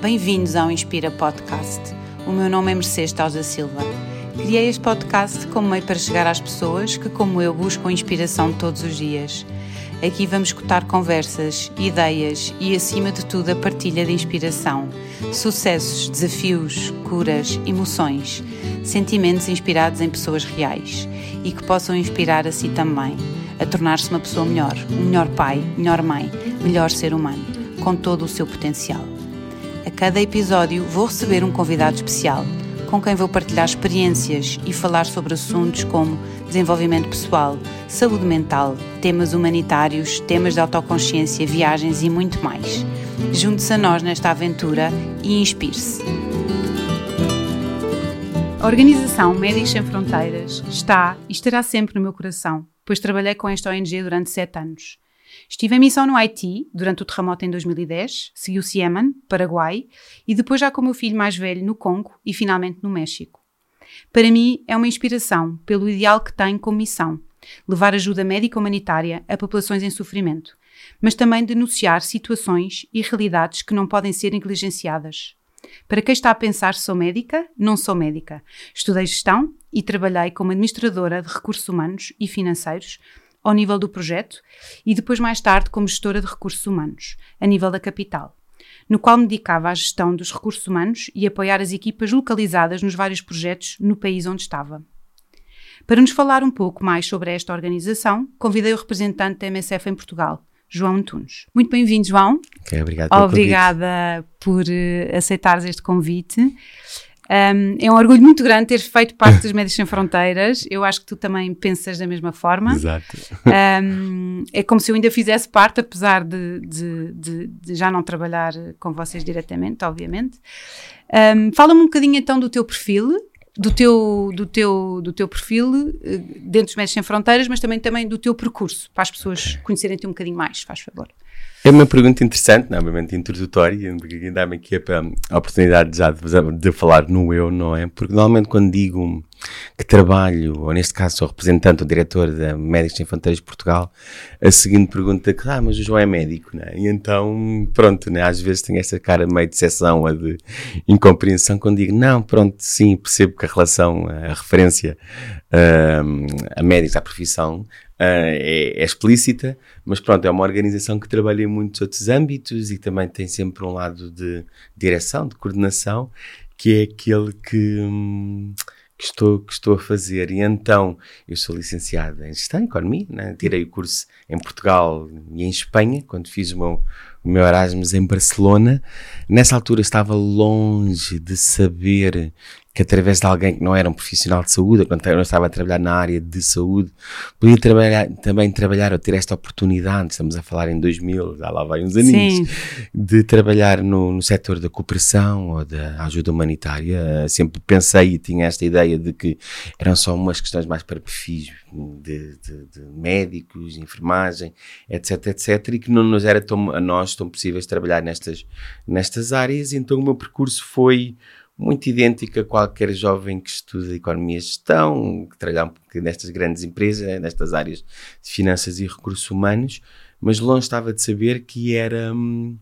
Bem-vindos ao Inspira Podcast. O meu nome é Mercedes Tausa Silva. Criei este podcast como meio para chegar às pessoas que, como eu, buscam inspiração todos os dias. Aqui vamos escutar conversas, ideias e, acima de tudo, a partilha de inspiração, sucessos, desafios, curas, emoções, sentimentos inspirados em pessoas reais e que possam inspirar a si também, a tornar-se uma pessoa melhor, um melhor pai, melhor mãe, melhor ser humano, com todo o seu potencial. A cada episódio vou receber um convidado especial com quem vou partilhar experiências e falar sobre assuntos como desenvolvimento pessoal, saúde mental, temas humanitários, temas de autoconsciência, viagens e muito mais. Junte-se a nós nesta aventura e inspire-se. A organização Médicos Sem Fronteiras está e estará sempre no meu coração, pois trabalhei com esta ONG durante sete anos. Estive em missão no Haiti durante o terremoto em 2010, seguiu-se Yemen, Paraguai e depois já com o meu filho mais velho no Congo e finalmente no México. Para mim é uma inspiração pelo ideal que tem como missão, levar ajuda médica humanitária a populações em sofrimento, mas também denunciar situações e realidades que não podem ser negligenciadas. Para quem está a pensar sou médica, não sou médica. Estudei gestão e trabalhei como administradora de recursos humanos e financeiros ao nível do projeto e depois mais tarde como gestora de recursos humanos, a nível da capital, no qual me dedicava à gestão dos recursos humanos e apoiar as equipas localizadas nos vários projetos no país onde estava. Para nos falar um pouco mais sobre esta organização, convidei o representante da MSF em Portugal, João Antunes. Muito bem-vindo, João. Okay, obrigado Obrigada por uh, aceitares este convite. Um, é um orgulho muito grande ter feito parte dos Médicos Sem Fronteiras. Eu acho que tu também pensas da mesma forma. Exato. Um, é como se eu ainda fizesse parte, apesar de, de, de, de já não trabalhar com vocês diretamente, obviamente. Um, Fala-me um bocadinho então do teu perfil, do teu, do teu, do teu perfil eh, dentro dos Médicos Sem Fronteiras, mas também, também do teu percurso, para as pessoas okay. conhecerem-te um bocadinho mais, faz favor. É uma pergunta interessante, novamente introdutória, porque dá-me aqui a, oportunidade já de, de, falar no eu, não é? Porque normalmente quando digo que trabalho, ou neste caso sou representante ou diretor da Médicos Sem Fronteiras de Portugal, a seguinte pergunta é que, ah, mas o João é médico, não é? E então, pronto, né? Às vezes tem essa cara meio de decepção, a de incompreensão, quando digo, não, pronto, sim, percebo que a relação, a referência uh, a médicos, à profissão, é, é, explícita, mas pronto, é uma organização que trabalha em muitos outros âmbitos e também tem sempre um lado de direção, de coordenação, que é aquele que, hum, que, estou, que estou a fazer. E então, eu sou licenciado em Gestão, Economia, né? tirei o curso em Portugal e em Espanha, quando fiz o meu, o meu Erasmus em Barcelona. Nessa altura estava longe de saber que através de alguém que não era um profissional de saúde, quando eu estava a trabalhar na área de saúde, podia trabalhar, também trabalhar ou ter esta oportunidade, estamos a falar em 2000, já lá vai uns aninhos, de trabalhar no, no setor da cooperação ou da ajuda humanitária. Sempre pensei e tinha esta ideia de que eram só umas questões mais para perfis de, de, de médicos, enfermagem, etc, etc, e que não nos era tão, a nós tão possíveis trabalhar nestas, nestas áreas, então o meu percurso foi muito idêntica a qualquer jovem que estuda economia e gestão, que trabalha nestas grandes empresas, nestas áreas de finanças e recursos humanos, mas longe estava de saber que era hum,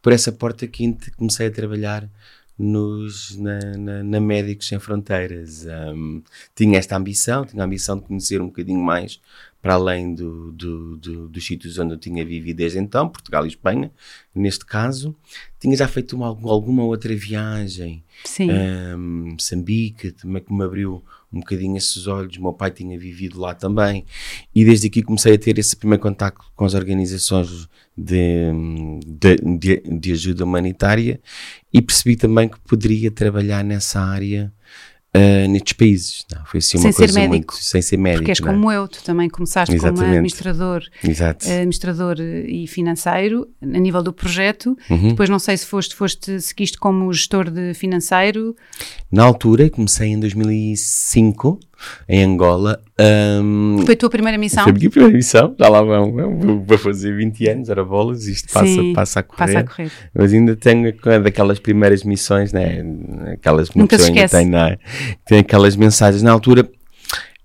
por essa porta que comecei a trabalhar nos, na, na, na Médicos Sem Fronteiras. Um, tinha esta ambição, tinha a ambição de conhecer um bocadinho mais para além do, do, do, dos sítios onde eu tinha vivido desde então, Portugal e Espanha, neste caso. Tinha já feito uma, alguma outra viagem, Sim. Um, Moçambique, também que me abriu um bocadinho esses olhos. Meu pai tinha vivido lá também, e desde aqui comecei a ter esse primeiro contacto com as organizações de, de, de, de ajuda humanitária e percebi também que poderia trabalhar nessa área uh, nestes países. Não, foi assim sem uma coisa médico, muito sem ser médico. Porque és como eu, tu também começaste Exatamente. como administrador, Exato. administrador e financeiro a nível do projeto. Uhum. Depois não sei se foste, foste, seguiste como gestor de financeiro. Na altura, comecei em 2005 em Angola. Um, foi a tua primeira missão? Foi a minha primeira missão, já lá vão, vou fazer 20 anos, era bolas, isto passa, Sim, passa, a correr, passa a correr. Mas ainda tenho daquelas primeiras missões, né? aquelas que Nunca se esquece. Tem, é? tem aquelas mensagens. Na altura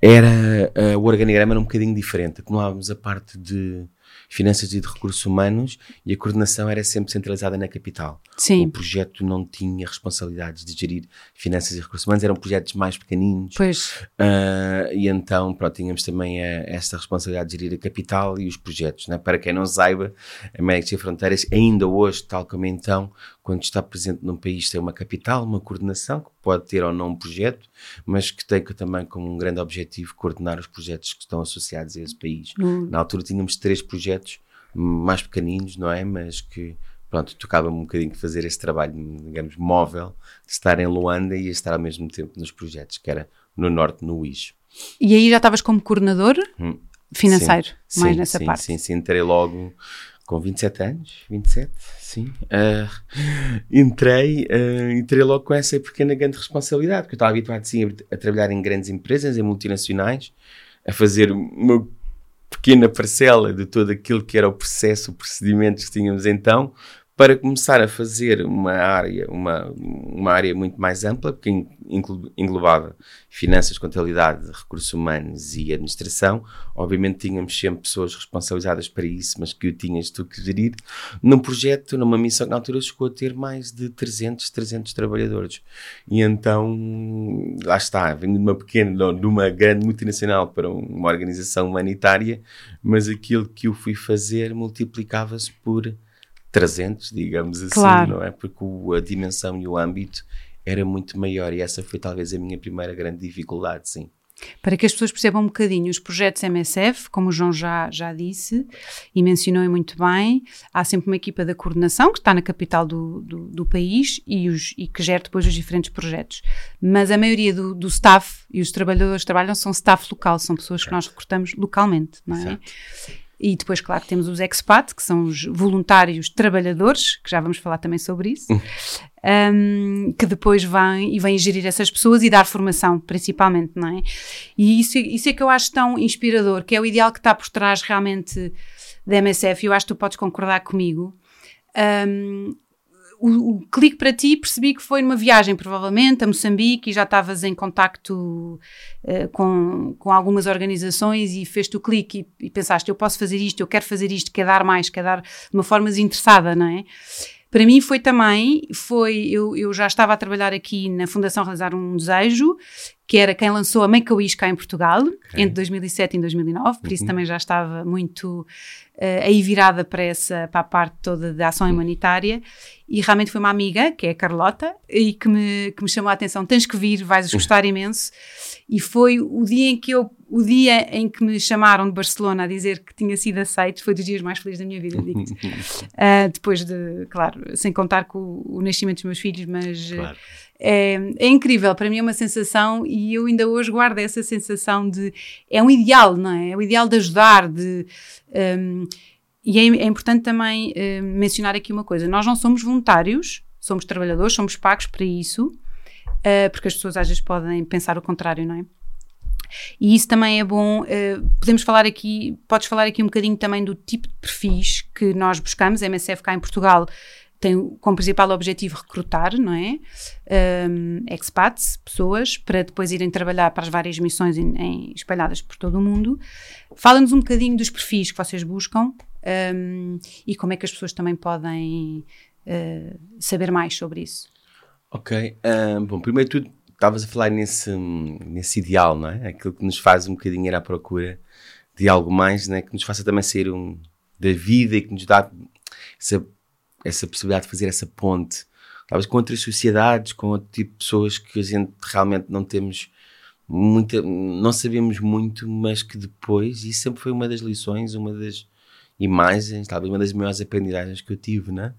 era uh, o organigrama era um bocadinho diferente, acumulávamos a parte de finanças e de recursos humanos e a coordenação era sempre centralizada na capital. Sim. O projeto não tinha responsabilidades de gerir finanças e recursos humanos, eram projetos mais pequeninos. Pois. Uh, e então, pronto, tínhamos também a, esta responsabilidade de gerir a capital e os projetos. Né? Para quem não saiba, a Médicos Sem Fronteiras, ainda hoje, tal como então, quando está presente num país, tem uma capital, uma coordenação, que pode ter ou não um projeto, mas que tem também como um grande objetivo coordenar os projetos que estão associados a esse país. Hum. Na altura tínhamos três projetos mais pequeninos, não é? Mas que, pronto, tocava-me um bocadinho de fazer esse trabalho, digamos, móvel, de estar em Luanda e estar ao mesmo tempo nos projetos, que era no norte, no UIS. E aí já estavas como coordenador Hum. financeiro, Sim, mais sim, nessa sim, parte. Sim, sim, entrei logo com 27 anos, 27, sim. Ah, entrei, ah, entrei logo com essa pequena grande responsabilidade, porque eu estava habituado sim a trabalhar em grandes empresas, em multinacionais, a fazer uma pequena parcela de todo aquilo que era o processo, o procedimento que tínhamos então, para começar a fazer uma área, uma, uma área muito mais ampla, porque englobava finanças, contabilidade, recursos humanos e administração. Obviamente tínhamos sempre pessoas responsabilizadas para isso, mas que o tinhas tu que gerir. Num projeto, numa missão que na altura chegou a ter mais de 300, 300 trabalhadores. E então, lá está, venho de uma pequena, de uma grande multinacional para uma organização humanitária, mas aquilo que eu fui fazer multiplicava-se por 300, digamos assim, Claro. não é? Porque o- a dimensão e o âmbito era muito maior e essa foi talvez a minha primeira grande dificuldade, sim. Para que as pessoas percebam um bocadinho, os projetos MSF, como o João já, já disse e mencionou muito bem, há sempre uma equipa da coordenação que está na capital do, do, do país e, os, e que gera depois os diferentes projetos. Mas a maioria do, do staff e os trabalhadores que trabalham são staff local, são pessoas que nós recrutamos localmente, não é? Exato. E depois, claro, temos os expat, que são os voluntários trabalhadores, que já vamos falar também sobre isso, um, que depois vêm e vêm gerir essas pessoas e dar formação, principalmente, não é? E isso, isso é que eu acho tão inspirador, que é o ideal que está por trás realmente da MSF, e eu acho que tu podes concordar comigo. Um, o, o clique para ti percebi que foi numa viagem, provavelmente, a Moçambique, e já estavas em contacto eh, com, com algumas organizações e fez-te o clique e, e pensaste, eu posso fazer isto, eu quero fazer isto, quer dar mais, quer dar de uma forma desinteressada, não é? Para mim foi também, foi, eu, eu já estava a trabalhar aqui na Fundação Realizar um Desejo, que era quem lançou a Make a Wish cá em Portugal, entre 2007 e 2009, por isso também já estava muito uh, aí virada para, essa, para a parte toda da ação humanitária, e realmente foi uma amiga, que é a Carlota, e que me, que me chamou a atenção, tens que vir, vais gostar imenso, e foi o dia em que eu, o dia em que me chamaram de Barcelona a dizer que tinha sido aceito, foi dos dias mais felizes da minha vida, digo-te. Uh, depois de, claro, sem contar com o, o nascimento dos meus filhos, mas... Claro. É, é, incrível, para mim é uma sensação e eu ainda hoje guardo essa sensação de é um ideal, não é? É o ideal de ajudar, de um, e é, é, importante também uh, mencionar aqui uma coisa: nós não somos voluntários, somos trabalhadores, somos pagos para isso, uh, porque as pessoas às vezes podem pensar o contrário, não é? E isso também é bom. Uh, podemos falar aqui, podes falar aqui um bocadinho também do tipo de perfis que nós buscamos. A MSF cá em Portugal tem como principal objetivo recrutar, não é? Um, expats, pessoas, para depois irem trabalhar para as várias missões em, em, espalhadas por todo o mundo. Fala-nos um bocadinho dos perfis que vocês buscam um, e como é que as pessoas também podem uh, saber mais sobre isso. Ok. Um, bom, primeiro tudo, estavas a falar nesse, nesse ideal, não é? Aquilo que nos faz um bocadinho ir à procura de algo mais, né? Que nos faça também ser um da vida e que nos dá essa essa possibilidade de fazer essa ponte, talvez com outras sociedades, com outro tipo de pessoas que a gente realmente não temos muita, não sabemos muito, mas que depois, e sempre foi uma das lições, uma das imagens, talvez uma das maiores aprendizagens que eu tive, né?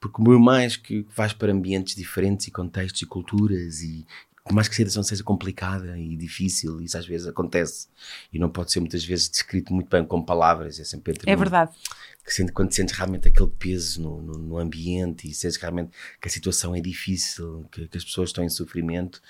Porque por mais que vais para ambientes diferentes e contextos e culturas e por mais que a situação seja complicada e difícil, isso às vezes acontece. E não pode ser muitas vezes descrito muito bem com palavras, é sempre entre É verdade que sente, quando sentes realmente aquele peso no, no, no, ambiente e sentes realmente que a situação é difícil, que, que as pessoas estão em sofrimento,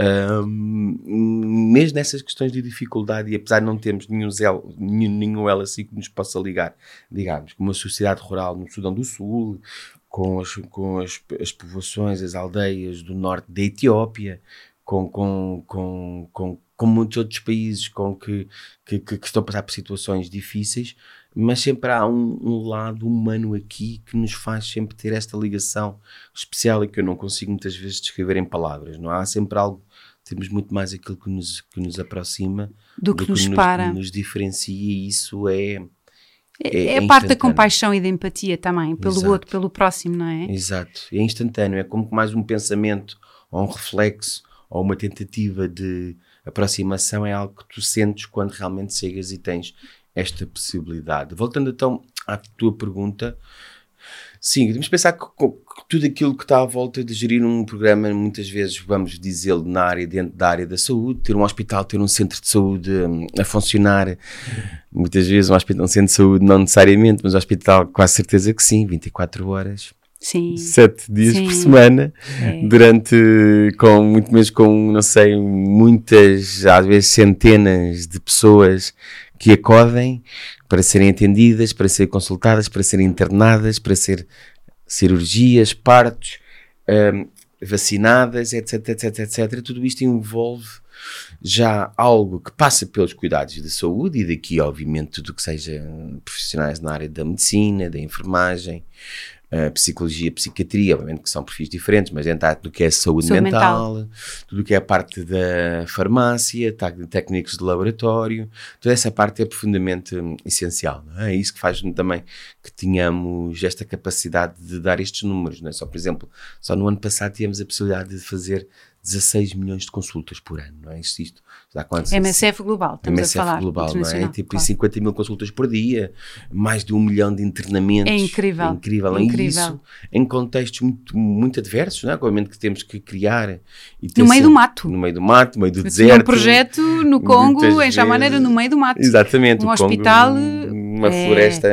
um, mesmo nessas questões de dificuldade, e apesar de não termos nenhum, elo, nenhum, nenhum assim que nos possa ligar, digamos, com uma sociedade rural no Sudão do Sul, com as, com as, as povoações, as aldeias do norte da Etiópia, com, com, com, com, com muitos outros países com que, que, que, estão a passar por situações difíceis, mas sempre há um, um, lado humano aqui que nos faz sempre ter esta ligação especial e que eu não consigo muitas vezes descrever em palavras. Não há sempre algo, temos muito mais aquilo que nos, que nos aproxima do que, do que nos, para. Que nos diferencia e isso é. É, é, é parte da compaixão e da empatia também, pelo Exato. outro, pelo próximo, não é? Exato, é instantâneo, é como mais um pensamento ou um reflexo ou uma tentativa de aproximação é algo que tu sentes quando realmente chegas e tens esta possibilidade. Voltando então à tua pergunta, sim, devemos pensar que, que, tudo aquilo que está à volta de gerir um programa, muitas vezes, vamos dizê-lo, na área, dentro da área da saúde, ter um hospital, ter um centro de saúde um, a funcionar, muitas vezes um, hospital, um centro de saúde não necessariamente, mas um hospital quase certeza que sim, 24 horas. Sim. Sete dias Sim. por semana, é. durante, com muito menos com, não sei, muitas, às vezes centenas de pessoas que acodem para serem atendidas, para serem consultadas, para serem internadas, para ser cirurgias, partos, um, vacinadas, etc, etc, etc. Tudo isto envolve já algo que passa pelos cuidados de saúde e daqui, obviamente, tudo que seja profissionais na área da medicina, da enfermagem, uh, psicologia, psiquiatria, obviamente que são perfis diferentes, mas dentro do que é saúde, saúde mental, mental, tudo o que é a parte da farmácia, técnicos de laboratório, toda essa parte é profundamente um, essencial. É? é? isso que faz também que tenhamos esta capacidade de dar estes números. Não é? Só, por exemplo, só no ano passado tínhamos a possibilidade de fazer 16 milhões de consultas por ano, não é? Isto, isto dá quantos? MSF Global, estamos MSF a falar. Global, não é? Tipo, claro. 50 mil consultas por dia, mais de um milhão de internamentos. É incrível. É incrível. É incrível. isso em contextos muito, muito adversos, não é? Obviamente que temos que criar. E no meio do mato. No meio do mato, no meio do deserto. Um projeto no Congo, em Chamaneira, no meio do mato. Exatamente. Um hospital. Congo, uma é... floresta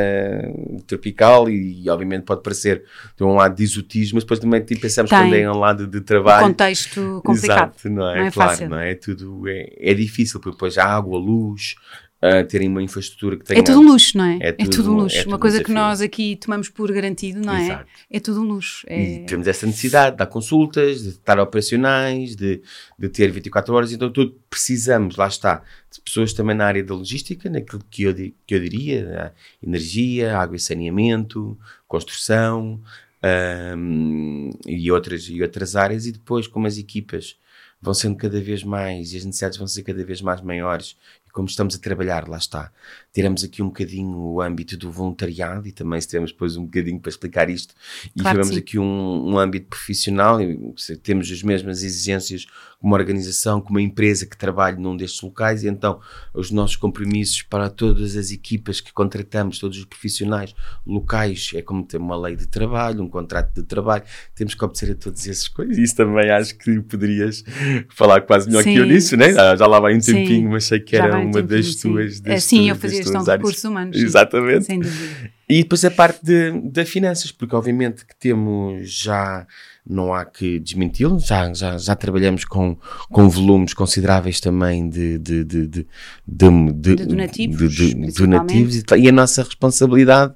tropical e, obviamente, pode parecer de um lado de exotismo, mas depois também tipo, pensamos Tem. quando é um lado de trabalho. Um contexto complicado. Exato, não é? Não é claro, fácil. não é? Tudo é, é difícil, porque depois há água, luz, uh, terem uma infraestrutura que tenha... É tudo um luxo, não é? É tudo, é tudo um luxo. É tudo uma coisa que nós aqui tomamos por garantido, não é? Exato. É tudo um luxo. É... E temos essa necessidade de dar consultas, de estar operacionais, de, de ter 24 horas, então tudo precisamos, lá está, de pessoas também na área da logística, naquilo que eu, que eu diria, né? energia, água e saneamento, construção... Um, e, outras, e outras áreas, e depois, como as equipas vão sendo cada vez mais e as necessidades vão ser cada vez mais maiores como estamos a trabalhar, lá está. Tiramos aqui um bocadinho o âmbito do voluntariado e também se temos depois um bocadinho para explicar isto e claro tivemos aqui um, um âmbito profissional e temos as mesmas exigências como organização, como uma empresa que trabalha num destes locais e então os nossos compromissos para todas as equipas que contratamos, todos os profissionais locais, é como ter uma lei de trabalho, um contrato de trabalho, temos que obedecer a todas essas coisas. Isso também acho que poderias falar quase melhor sim, que eu nisso, né? Já lá vai um tempinho, sim, mas sei que era uma das tuas. Das sim, tuas, eu fazia gestão de recursos humanos. Exatamente. Sem dúvida. E depois a parte de, de finanças, porque obviamente que temos já não há que desmenti-lo, já, já, já trabalhamos com, com volumes consideráveis também de, de, de, de, de, de donativos, de, donativos e, e, a nossa responsabilidade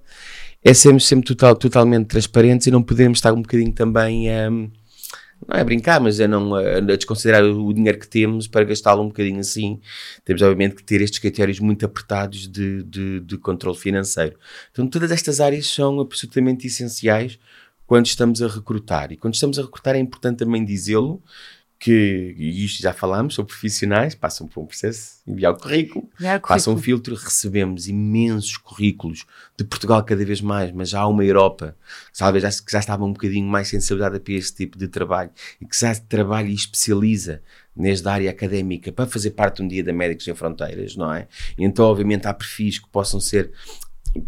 é sermos sempre total, totalmente transparentes e não podemos estar um bocadinho também a. Um, não é brincar, mas é não a, desconsiderar o dinheiro que temos para gastá-lo um bocadinho assim. Temos, obviamente, que ter estes critérios muito apertados de, de, de controle financeiro. Então, todas estas áreas são absolutamente essenciais quando estamos a recrutar. E quando estamos a recrutar é importante também dizê-lo, que, e isto já falámos, sobre profissionais, passam por um processo, enviar o currículo, enviar o currículo. passam um filtro, recebemos imensos currículos de Portugal cada vez mais, mas já há uma Europa sabe, já, que já estava um bocadinho mais sensibilizada para este tipo de trabalho e que já trabalha e especializa nesta área académica para fazer parte um dia da Médicos Sem Fronteiras, não é? Então, obviamente, há perfis que possam ser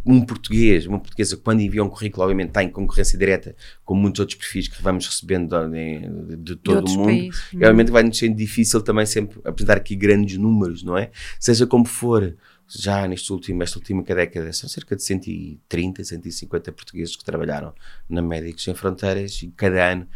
um português, uma portuguesa, quando envia um currículo, obviamente está em concorrência direta com muitos outros perfis que vamos recebendo de, de todo o mundo. Países, e obviamente vai-nos sendo difícil também sempre apresentar aqui grandes números, não é? Seja como for, já neste último, esta última década, são cerca de 130, 150 portugueses que trabalharam na Médicos Sem Fronteiras e cada ano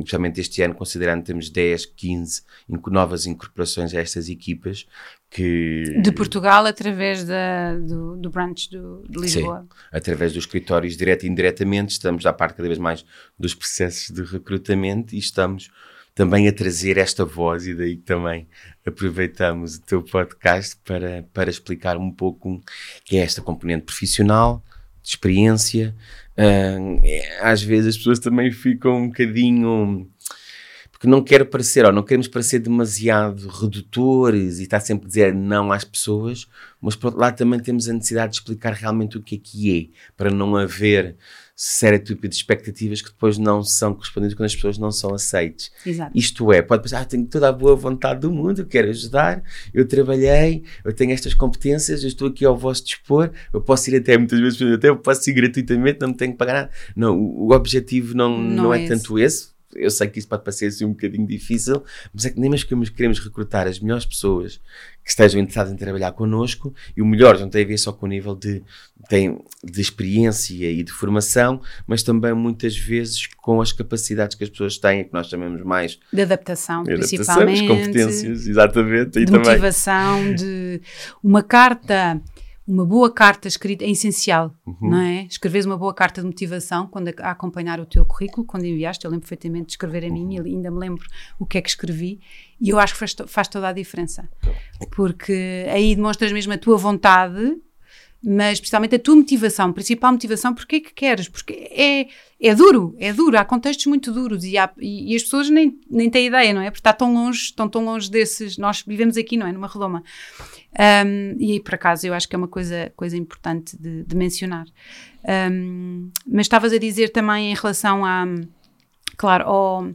justamente este ano, considerando que temos 10, 15 novas incorporações a estas equipas, que... De Portugal através da, do, do branch do, de Lisboa. Sim, através dos escritórios direto e indiretamente, estamos à parte cada vez mais dos processos de recrutamento e estamos também a trazer esta voz e daí também aproveitamos o teu podcast para, para explicar um pouco que é esta componente profissional, de experiência. Uh, às vezes as pessoas também ficam um bocadinho porque não quero parecer, ou não queremos parecer demasiado redutores e estar sempre a dizer não às pessoas, mas por outro lado também temos a necessidade de explicar realmente o que é que é, para não haver série tipo de expectativas que depois não são correspondidas quando as pessoas não são aceites. Exato. Isto é, pode pensar, ah, tenho toda a boa vontade do mundo, eu quero ajudar, eu trabalhei, eu tenho estas competências, eu estou aqui ao vosso dispor, eu posso ir até muitas vezes, até eu posso ir gratuitamente, não me tenho que pagar nada. Não, o objetivo não, não, não é, é tanto esse eu sei que isso pode parecer assim um bocadinho difícil, mas é que nem mesmo que queremos recrutar as melhores pessoas que estejam interessadas em trabalhar connosco, e o melhor não tem a ver só com o nível de, tem, de experiência e de formação, mas também muitas vezes com as capacidades que as pessoas têm, que nós chamamos mais de adaptação, de principalmente, adaptação, competências, exatamente, de motivação, de uma carta uma boa carta escrita é essencial, uhum. não é? Escreveres uma boa carta de motivação quando a, acompanhar o teu currículo, quando enviaste, eu lembro perfeitamente de escrever a minha, uhum. ainda me lembro o que é que escrevi, e eu acho que faz, faz toda a diferença, porque aí demonstras mesmo a tua vontade, mas principalmente a tua motivação, principal motivação, porque é que queres? Porque é, é duro, é duro, há contextos muito duros e, há, e, e, as pessoas nem, nem têm ideia, não é? Porque está tão longe, estão tão longe desses, nós vivemos aqui, não é? Numa redoma. Um, e aí, por acaso, eu acho que é uma coisa, coisa importante de, de mencionar. Um, mas estavas a dizer também em relação a, claro, ao,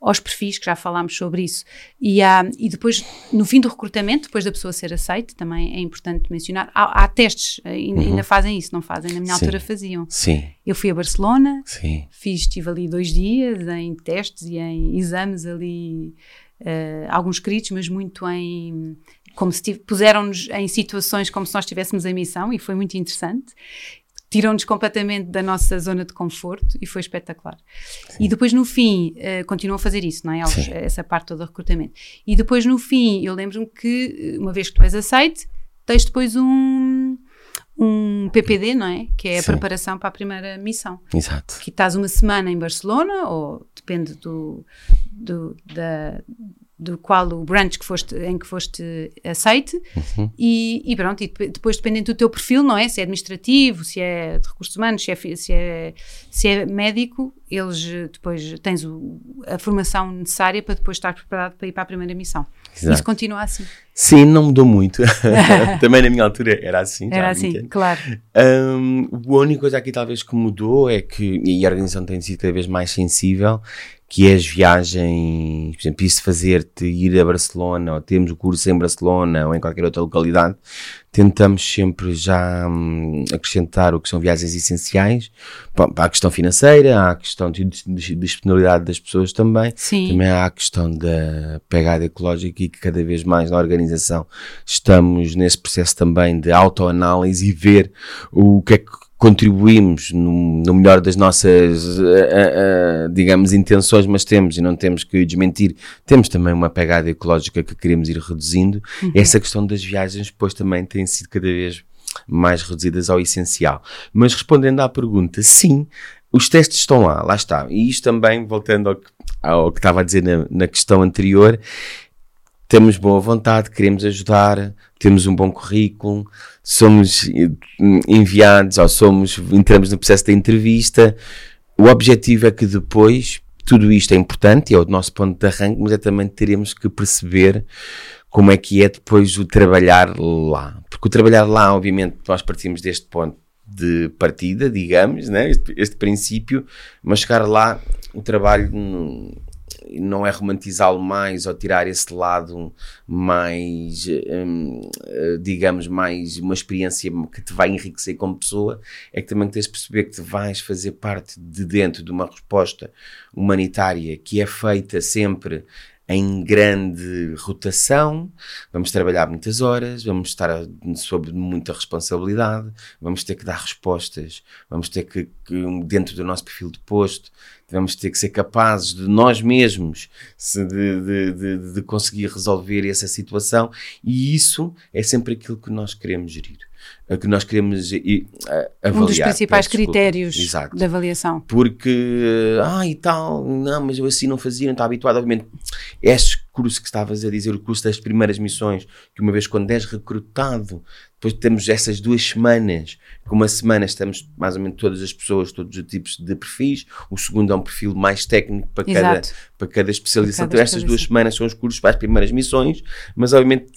aos perfis, que já falámos sobre isso. E, há, e depois, no fim do recrutamento, depois da pessoa ser aceita, também é importante mencionar, há, há testes, ainda, uhum. ainda, fazem isso, não fazem? Na minha Sim. altura faziam. Sim. Eu fui a Barcelona, Sim. fiz, estive ali dois dias em testes e em exames ali, uh, alguns escritos, mas muito em como se puseram-nos em situações como se nós estivéssemos em missão e foi muito interessante. Tiram-nos completamente da nossa zona de conforto e foi espetacular. Sim. E depois, no fim, uh, continuam a fazer isso, não é? Essa parte toda do recrutamento. E depois, no fim, eu lembro-me que, uma vez que tu és aceite, tens depois um, um PPD, não é? Que é a Sim. preparação para a primeira missão. Exato. Que estás uma semana em Barcelona, ou depende do, do da, do qual o branch que foste, em que foste aceite uhum. e, e, pronto, e depois dependendo do teu perfil, não é? Se é administrativo, se é de recursos humanos, se é, se é, se é médico, eles depois tens o, a formação necessária para depois estar preparado para ir para a primeira missão. Exato. Isso continua assim. Sim, não mudou muito. Também na minha altura era assim. Era assim, claro. Um, a única coisa aqui talvez que mudou é que, e a organização tem sido cada vez mais sensível, que é as viagens, por exemplo, isso fazer-te ir a Barcelona, ou temos o curso em Barcelona, ou em qualquer outra localidade, tentamos sempre já hum, acrescentar o que são viagens essenciais, para a questão financeira, há a questão de, de, disponibilidade das pessoas também, Sim. também há a questão da pegada ecológica e que cada vez mais na organização estamos nesse processo também de autoanálise e ver o que é que contribuímos no, no melhor das nossas, uh, uh, digamos, intenções, mas temos e não temos que desmentir, temos também uma pegada ecológica que queremos ir reduzindo. Uhum. Essa questão das viagens depois também tem sido cada vez mais reduzidas ao essencial. Mas respondendo à pergunta, sim, os testes estão lá, lá está. E isto também, voltando ao que, ao que estava a dizer na, na questão anterior, temos boa vontade, queremos ajudar, temos um bom currículo, somos enviados ou somos, entramos no processo da entrevista. O objetivo é que depois, tudo isto é importante, é o nosso ponto de arranque, mas é também teremos que perceber como é que é depois o trabalhar lá. Porque o trabalhar lá, obviamente, nós partimos deste ponto de partida, digamos, né? este, este princípio, mas chegar lá, o trabalho não é romantizá-lo mais ou tirar esse lado mais, hum, digamos, mais uma experiência que te vai enriquecer como pessoa, é que também tens de perceber que te vais fazer parte de dentro de uma resposta humanitária que é feita sempre em grande rotação, vamos trabalhar muitas horas, vamos estar sob muita responsabilidade, vamos ter que dar respostas, vamos ter que, que dentro do nosso perfil de posto, vamos ter que ser capazes de nós mesmos de, de, de, de conseguir resolver essa situação e isso é sempre aquilo que nós queremos gerir. que nós queremos e, avaliar. Um dos principais critérios Exato. de avaliação. Porque, ah, e tal, não, mas eu assim não fazia, não estava habituado. Obviamente, curso que estavas a dizer, o curso das primeiras missões, que uma vez quando és recrutado, depois temos essas duas semanas, que uma semana estamos mais ou menos todas as pessoas, todos os tipos de perfis, o segundo é um perfil mais técnico para, cada, para cada especialização. Para cada então, estas duas semanas são os cursos para as primeiras missões, mas obviamente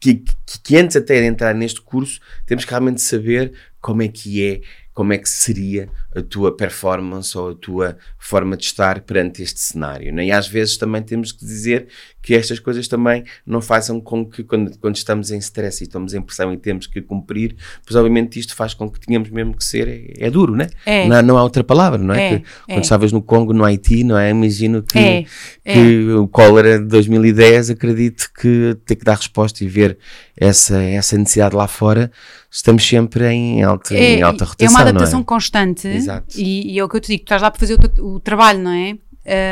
que, que, que antes até de entrar neste curso, temos que realmente saber como é que é como é que seria a tua performance ou a tua forma de estar perante este cenário. Né? E às vezes também temos que dizer que estas coisas também não façam com que, quando, quando estamos em stress e estamos em pressão e temos que cumprir, pois obviamente isto faz com que tenhamos mesmo que ser, é, é duro, né? É. Não, não há outra palavra, não é? é que, quando é. estavas no Congo, no Haiti, não é? Imagino que, é, é. que o cólera de 2010, acredito que ter que dar resposta e ver essa, essa necessidade lá fora, estamos sempre em alta, é, em alta rotação. É uma adaptação é? constante. Exato. E, e, é o que eu te digo, tu estás lá para fazer o, o trabalho, não é?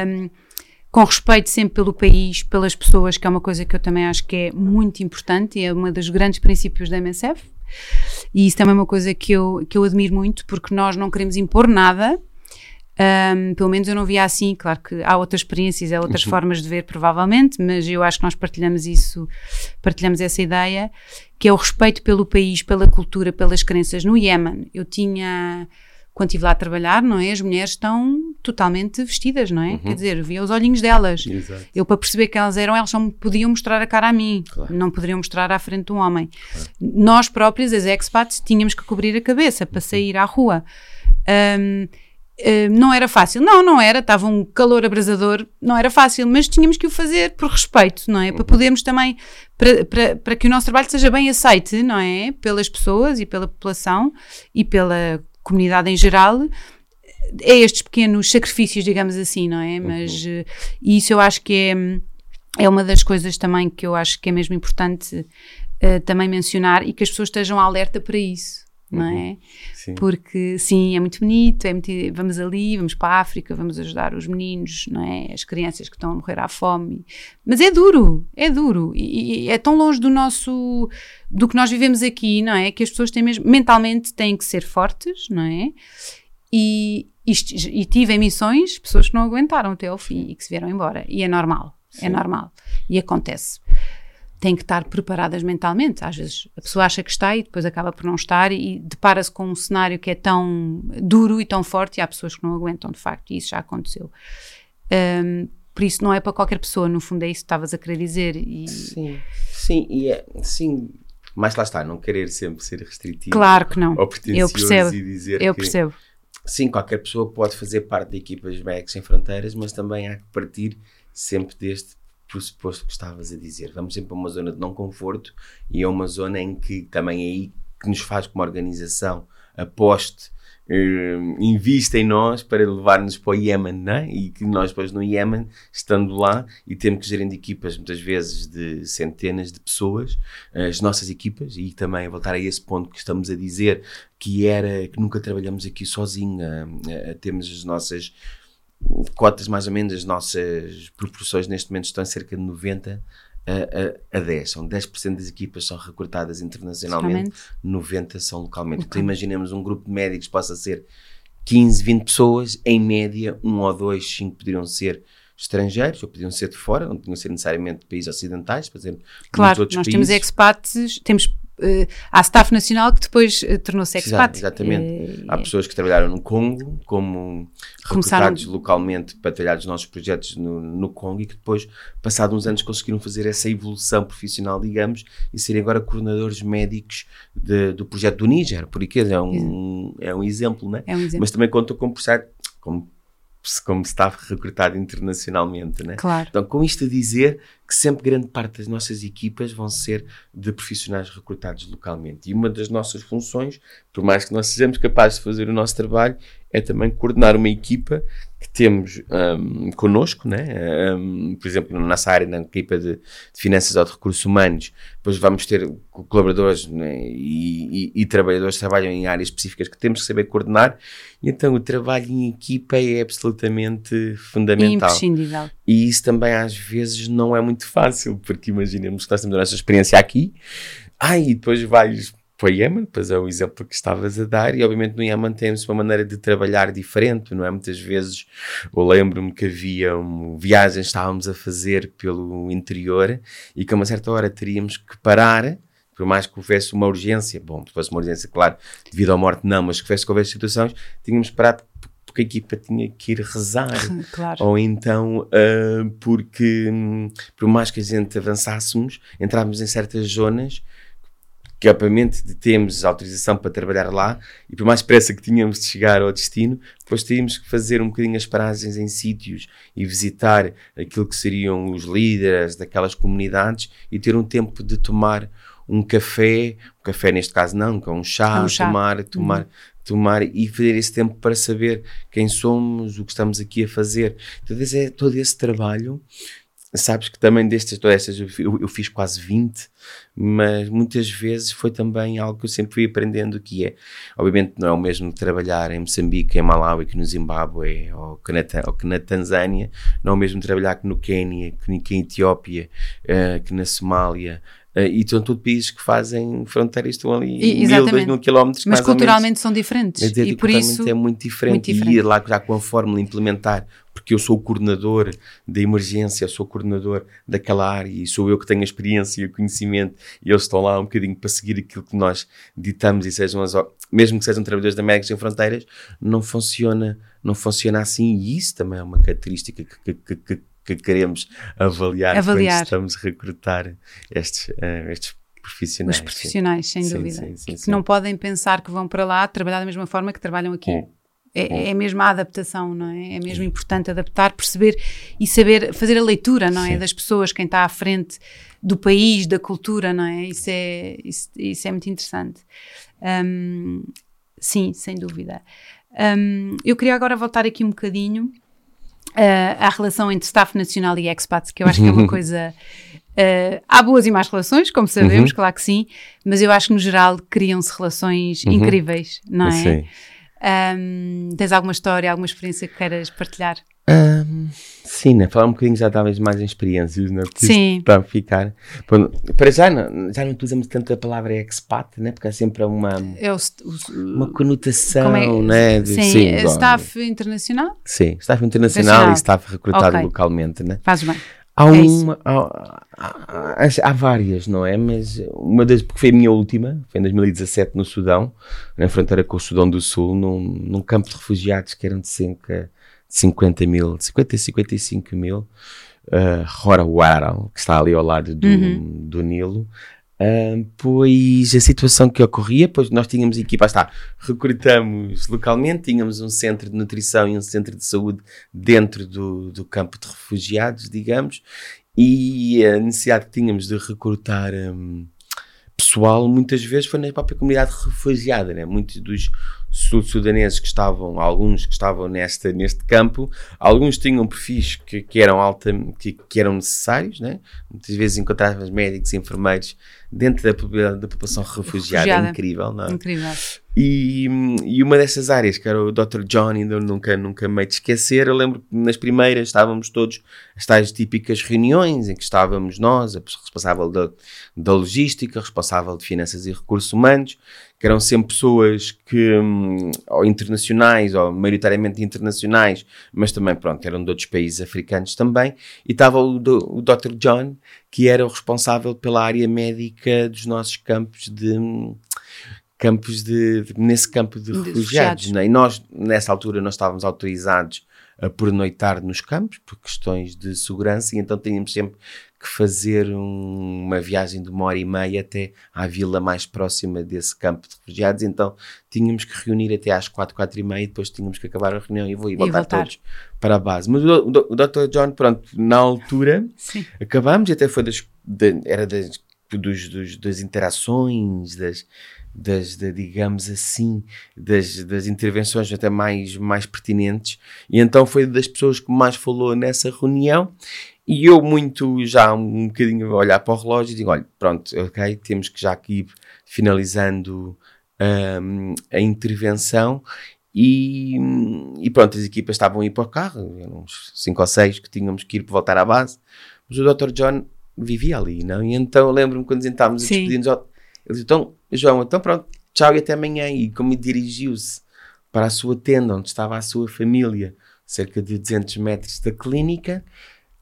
Um, com respeito sempre pelo país, pelas pessoas, que é uma coisa que eu também acho que é muito importante e é um dos grandes princípios da MSF. E isso também é uma coisa que eu, que eu admiro muito, porque nós não queremos impor nada, um, pelo menos eu não via assim, claro que há outras experiências, há outras uhum. formas de ver, provavelmente, mas eu acho que nós partilhamos isso, partilhamos essa ideia, que é o respeito pelo país, pela cultura, pelas crenças. No Iémen, eu tinha, quando estive lá a trabalhar, não é? As mulheres estão totalmente vestidas, não é? Uhum. Quer dizer, via os olhinhos delas. Exato. Eu, para perceber que elas eram, elas só me podiam mostrar a cara a mim, claro. não poderiam mostrar à frente de um homem. Claro. Nós próprios, as expats, tínhamos que cobrir a cabeça para sair à rua. Um, Uh, não era fácil. Não, não era, estava um calor abrasador, não era fácil, mas tínhamos que o fazer por respeito, não é? Para uhum. podermos também, para, para, para que o nosso trabalho seja bem aceite, não é? Pelas pessoas e pela população e pela comunidade em geral, é estes pequenos sacrifícios, digamos assim, não é? Uhum. Mas uh, isso eu acho que é, é uma das coisas também que eu acho que é mesmo importante uh, também mencionar e que as pessoas estejam alerta para isso não uhum. é? Sim. Porque sim, é muito bonito, é muito, vamos ali, vamos para a África, vamos ajudar os meninos, não é? As crianças que estão a morrer à fome. Mas é duro, é duro e, e é tão longe do nosso do que nós vivemos aqui, não é? Que as pessoas têm mesmo mentalmente têm que ser fortes, não é? E, e, e tive em missões pessoas que não aguentaram até ao fim e que se vieram embora. E é normal, é sim. é normal. E acontece têm que estar preparadas mentalmente. Às vezes a pessoa acha que está e depois acaba por não estar e depara-se com um cenário que é tão duro e tão forte e há pessoas que não aguentam de facto e isso já aconteceu. Um, por isso não é para qualquer pessoa, no fundo é isso que estavas a querer dizer. E... Sim, sim, e é, sim, mas lá está, não querer sempre ser restritivo. Claro que não. Eu percebo. E dizer eu que, percebo. Sim, qualquer pessoa pode fazer parte da equipa dos Médicos Sem Fronteiras, mas também há que partir sempre deste pressuposto que estavas a dizer. Vamos sempre para uma zona de não conforto e é uma zona em que também é aí que nos faz como organização aposte, eh, invista em nós para levar-nos para o Iémen, não é? E que nós depois no Iémen, estando lá e temos que gerir equipas muitas vezes de centenas de pessoas, as nossas equipas, e também voltar a esse ponto que estamos a dizer, que era que nunca trabalhamos aqui sozinho, temos as nossas cotas mais ou menos, as nossas proporções neste momento estão cerca de 90 a, a, a 10. São 10% das equipas são recrutadas internacionalmente, 90 são localmente. Então imaginemos um grupo de médicos possa ser 15, 20 pessoas, em média, um ou dois, cinco poderiam ser estrangeiros, ou podiam ser de fora, não podiam ser necessariamente de países ocidentais, por exemplo. Claro, nós países. temos expats, temos há staff nacional que depois uh, tornou-se expat. Exatamente. Uh, há pessoas que trabalharam no Congo como Começaram... recrutados localmente para trabalhar os nossos projetos no, no Congo e que depois, passados uns anos, conseguiram fazer essa evolução profissional, digamos, e serem agora coordenadores médicos de, do projeto do Níger, por aqui é um, é um exemplo, né? É um exemplo. Mas também contam com processo, como como está recrutado internacionalmente, né? Claro. Então, com isto a dizer que sempre grande parte das nossas equipas vão ser de profissionais recrutados localmente. E uma das nossas funções, por mais que nós sejamos capazes de fazer o nosso trabalho, é também coordenar uma equipa que temos um, connosco, né? Um, por exemplo, na nossa área, na equipa de, de, finanças ou de recursos humanos, depois vamos ter colaboradores né? e, e, e, trabalhadores que trabalham em áreas específicas que temos que saber coordenar, e então o trabalho em equipa é absolutamente fundamental. Imprescindível. E isso também às vezes não é muito fácil, porque imaginemos que nós a nossa experiência aqui, ai, e depois vais para o Iémen, depois é o exemplo que estavas a dar, e obviamente no Iémen temos uma maneira de trabalhar diferente, não é? Muitas vezes eu lembro-me que havia viagens que estávamos a fazer pelo interior e que a uma certa hora teríamos que parar por mais que houvesse uma urgência, bom, se fosse uma urgência, claro, devido à morte não, mas que houvesse, que houvesse situações, tínhamos parado porque a equipa tinha que ir rezar. Claro. Ou então uh, porque, um, por mais que a gente avançássemos, entrávamos em certas zonas que obviamente temos autorização para trabalhar lá e por mais pressa que tínhamos de chegar ao destino, depois tínhamos que fazer um bocadinho as paragens em sítios e visitar aquilo que seriam os líderes daquelas comunidades e ter um tempo de tomar um café, um café neste caso não, que é um chá, é um chá. tomar, tomar, uhum. Tomar e fazer esse tempo para saber quem somos, o que estamos aqui a fazer. Então, é todo esse trabalho. Sabes que também destas, todas estas, eu, eu, fiz quase 20, mas muitas vezes foi também algo que eu sempre fui aprendendo que é, obviamente não é o mesmo trabalhar em Moçambique, em Malawi, que no Zimbábue, ou que na, ou que na Tanzânia, não é o mesmo trabalhar que no Quênia, que, que em Etiópia, uh, que na Somália, Uh, e são tudo países que fazem fronteiras, estão ali e, mil, dois mil quilómetros. Mas culturalmente são diferentes. Dizer, e por isso é muito diferente. muito diferente. E ir lá já com a fórmula implementar, porque eu sou o coordenador da emergência, sou o coordenador daquela área e sou eu que tenho a experiência e o conhecimento e eles estão lá um bocadinho para seguir aquilo que nós ditamos e sejam as, mesmo que sejam trabalhadores da Médicos Sem Fronteiras, não funciona, não funciona assim e isso também é uma característica que, que, que que queremos avaliar, avaliar. quando estamos a recrutar estes, uh, estes profissionais. Os profissionais, sim. sem sim, dúvida. Sim, que não podem pensar que vão para lá trabalhar da mesma forma que trabalham aqui. É. É, é mesmo a adaptação, não é? É mesmo importante adaptar, perceber e saber fazer a leitura, não é? Das pessoas, quem está à frente do país, da cultura, não é? Isso é, isso, isso é muito interessante. Um, sim, sem dúvida. Um, eu queria agora voltar aqui um bocadinho uh, à relação entre staff nacional e expats, que eu acho que é uma coisa. Uh, há boas e más relações, como sabemos, uhum. claro que sim, mas eu acho que no geral criam-se relações uhum. incríveis, não é? Sim. Um, tens alguma história, alguma experiência que queiras partilhar? Um, sim, né? Falar um bocadinho já talvez mais em experiências, né? Porque sim. Para ficar. Para já não, já não utilizamos tanto a palavra expat, né? Porque há sempre uma, é o, o, uma conotação, é, né? De, sim, sim é staff internacional? Sim, staff internacional e staff recrutado okay. localmente, né? Faz bem. Há, é uma, há, há, há, várias, não é? Mas uma das, porque foi a minha última, foi em 2017 no Sudão, na fronteira com o Sudão do Sul, num, num campo de refugiados que eram de cerca 50 mil, 50 a 55 mil, uh, Hora que está ali ao lado do, uhum. do Nilo. Uh, pois a situação que ocorria, pois nós tínhamos equipa, está, recrutamos localmente, tínhamos um centro de nutrição e um centro de saúde dentro do, do campo de refugiados, digamos, e a necessidade que tínhamos de recrutar um, pessoal muitas vezes foi na própria comunidade refugiada, né? muitos dos sul-sudaneses que estavam, alguns que estavam nesta, neste campo, alguns tinham perfis que, que eram alta, que, que, eram necessários, né? muitas vezes encontrávamos médicos enfermeiros dentro da, da população refugiada, refugiada. incrível, não é? Incrível. E, e uma dessas áreas, que era o Dr. John, ainda nunca, nunca me de esquecer, eu lembro que nas primeiras estávamos todos, as tais típicas reuniões em que estávamos nós, a responsável da, da logística, responsável de finanças e recursos humanos, que eram sempre pessoas que, hum, ou internacionais, ou maioritariamente internacionais, mas também, pronto, eram de outros países africanos também, e estava o, o Dr. John, que era o responsável pela área médica dos nossos campos de campos de, de nesse campo de, de refugiados, né? e nós nessa altura nós estávamos autorizados a pernoitar nos campos por questões de segurança e então tínhamos sempre que fazer um, uma viagem de uma hora e meia até à vila mais próxima desse campo de refugiados, então tínhamos que reunir até às quatro, quatro e meia, e depois tínhamos que acabar a reunião e, vou, e voltar, voltar, todos para a base. Mas o, o, o Dr. John, pronto, na altura Sim. acabamos e até foi das, de, era das, dos, dos, das interações, das, das, de, digamos assim, das, das intervenções até mais, mais pertinentes. E então foi das pessoas que mais falou nessa reunião e eu muito já um bocadinho a olhar para o relógio e digo, olha, pronto, ok, temos que já aqui ir finalizando um, a intervenção e, e, pronto, as equipas estavam a ir para o carro, uns 5 ou 6 que tínhamos que ir para voltar à base, mas o Dr. John vivia ali, não? E então eu lembro-me quando estávamos a despedir-nos, Ele disse, então, João, então pronto, tchau e até amanhã. E como dirigiu-se para a sua tenda, onde estava a sua família, cerca de 200 metros da clínica,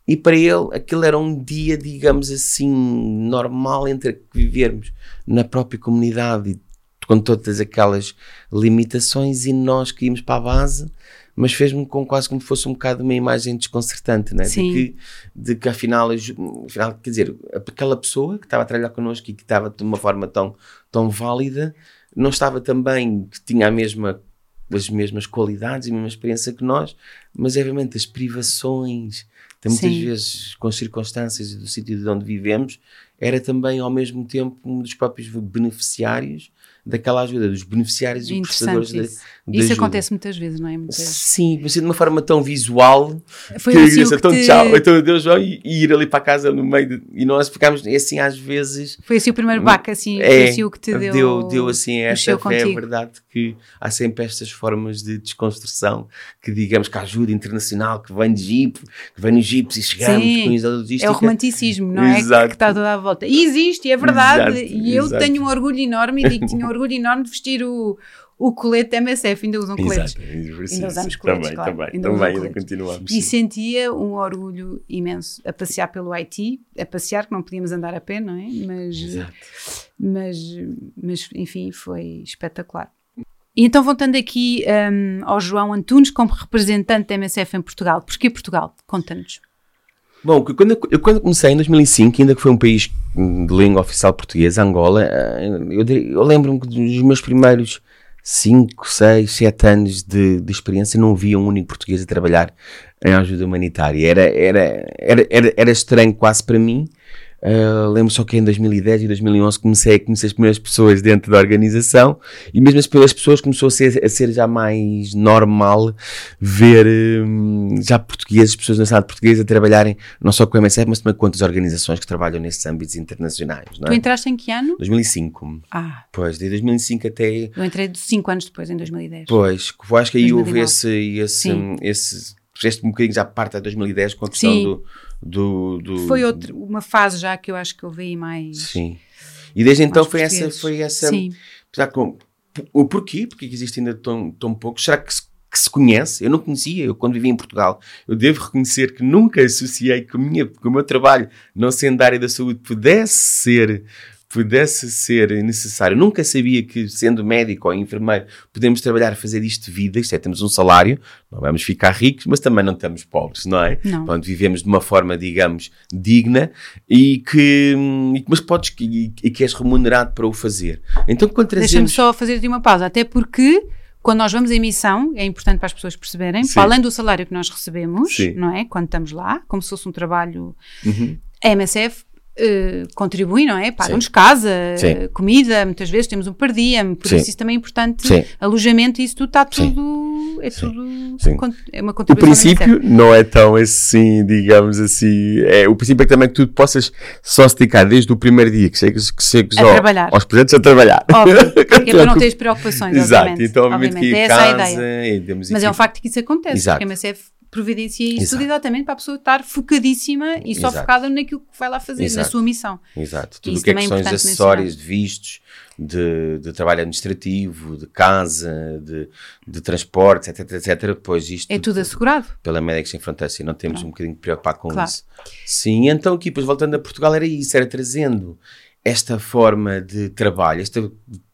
e para ele aquilo era um dia, digamos assim, normal entre vivermos na própria comunidade e com todas aquelas limitações e nós que íamos para a base, mas fez-me com quase como fosse um bocado uma imagem desconcertante, né? Sim. De que, de que afinal, afinal, quer dizer, aquela pessoa que estava a trabalhar connosco e que estava de uma forma tão, tão válida, não estava também, que tinha a mesma as mesmas qualidades e a mesma experiência que nós, mas obviamente as privações, muitas Sim. vezes com as circunstâncias e do sítio de onde vivemos, era também ao mesmo tempo um dos próprios beneficiários daquela ajuda, dos beneficiários e prestadores isso. de Isso ajuda. acontece muitas vezes, não é? Muitas. Sim, mas de uma forma tão visual Foi que assim eu que então te- tchau, então Deus João e, e ir ali para casa no meio de, e nós ficámos assim às vezes Foi assim o primeiro baque, assim, é, foi assim o que te deu. deu, deu assim esta fé, é verdade que há sempre estas formas de desconstrução que digamos que a ajuda internacional que vem de Jeep, que vem nos Jeeps e chegamos Sim, com isso da logística. É o romanticismo, não é? Exato. Que está toda à volta. E existe, é verdade. Exato, e eu exato. tenho um orgulho enorme e digo que tinha um orgulho enorme de vestir o, o colete da MSF. Ainda usam coletes. Exato, Ainda usamos coletes, também, claro. também, Ainda também, ainda continuamos. E sim. sentia um orgulho imenso a passear pelo Haiti, a passear, que não podíamos andar a pé, não é? Mas, Exato. mas, mas enfim, foi espetacular. E então, voltando aqui hum, ao João Antunes, como representante da MSF em Portugal. Porquê Portugal? Conta-nos. Bom, quando, eu- eu quando comecei em 2005, ainda que foi um país de língua oficial portuguesa, Angola, eh, eu, eu lembro-me que dos meus primeiros 5, 6, 7 anos de, de experiência não havia um único português a trabalhar em ajuda humanitária. Era, era, era, era, era estranho quase para mim. Uh, lembro só que em 2010 e 2011 comecei a conhecer as primeiras pessoas dentro da organização e mesmo as primeiras pessoas começou a ser, a ser já mais normal ver hum, já portugueses, pessoas na cidade portuguesa a trabalharem não só com a MSF, mas também com outras organizações que trabalham nesses âmbitos internacionais. Não Tu é? entraste em que ano? 2005. Ah, Pois, de 2005 até eu entrei de 5 anos depois, em 2010. Pois, acho que aí houve 2009. esse, esse, Sim. esse, fizeste um bocadinho já parte de 2010 com a questão Sim. do, do, do- Foi outro, uma fase já que eu acho que eu vi mais. Sim. E desde então foi essa, foi essa, Sim. com, o porquê, porque existe ainda tão, tão pouco, será que se, que se conhece? Eu não conhecia, eu quando vivi em Portugal, eu devo reconhecer que nunca associei que, minha, que o meu trabalho, não sendo da área da saúde, pudesse ser pudesse ser necessário. Nunca sabia que, sendo médico ou enfermeiro, podemos trabalhar fazer isto de vida, isto é, temos um salário, não vamos ficar ricos, mas também não estamos pobres, não é? Não. Pronto, vivemos de uma forma, digamos, digna e que, e mas podes, e, e que és remunerado para o fazer. Então, quando Deixa-me trazemos... só fazer-te uma pausa, até porque quando nós vamos em missão, é importante para as pessoas perceberem, Sim. para além do salário que nós recebemos, Sim. não é? Quando estamos lá, como se fosse um trabalho. Uhum. A MSF eh, contribui, não é? Paga-nos casa, Sim. eh, comida, muitas vezes temos um per diem, por Sim. isso isso também é importante. Sim. Alojamento, isso tudo está Sim. tudo. É Sim. tudo. Sim. É uma O contribuição. MSF. princípio não é tão assim, digamos assim. É, o princípio é que também que tu possas só se dedicar desde o primeiro dia que chegas, que chegas ao- aos projetos a trabalhar. Óbvio, é para não teres preocupações, Exato, obviamente. então obviamente, Obviamente, que é essa a ideia. Mas é um facto que isso acontece, Exato. porque a MSF providencia isso Exato. tudo exatamente para a pessoa estar focadíssima e só Exato. focada naquilo que vai lá fazer, na Exato. sua missão. Exato. Tudo o que é também é questões de vistos, de, de trabalho administrativo, de casa, de, de transportes, etc, etc. Depois isto É tudo assegurado. pela Médicos Sem Fronteiras e não temos um bocadinho de preocupar com Claro. isso. Sim, então aqui, depois voltando a Portugal, era isso, era trazendo esta forma de trabalho, esta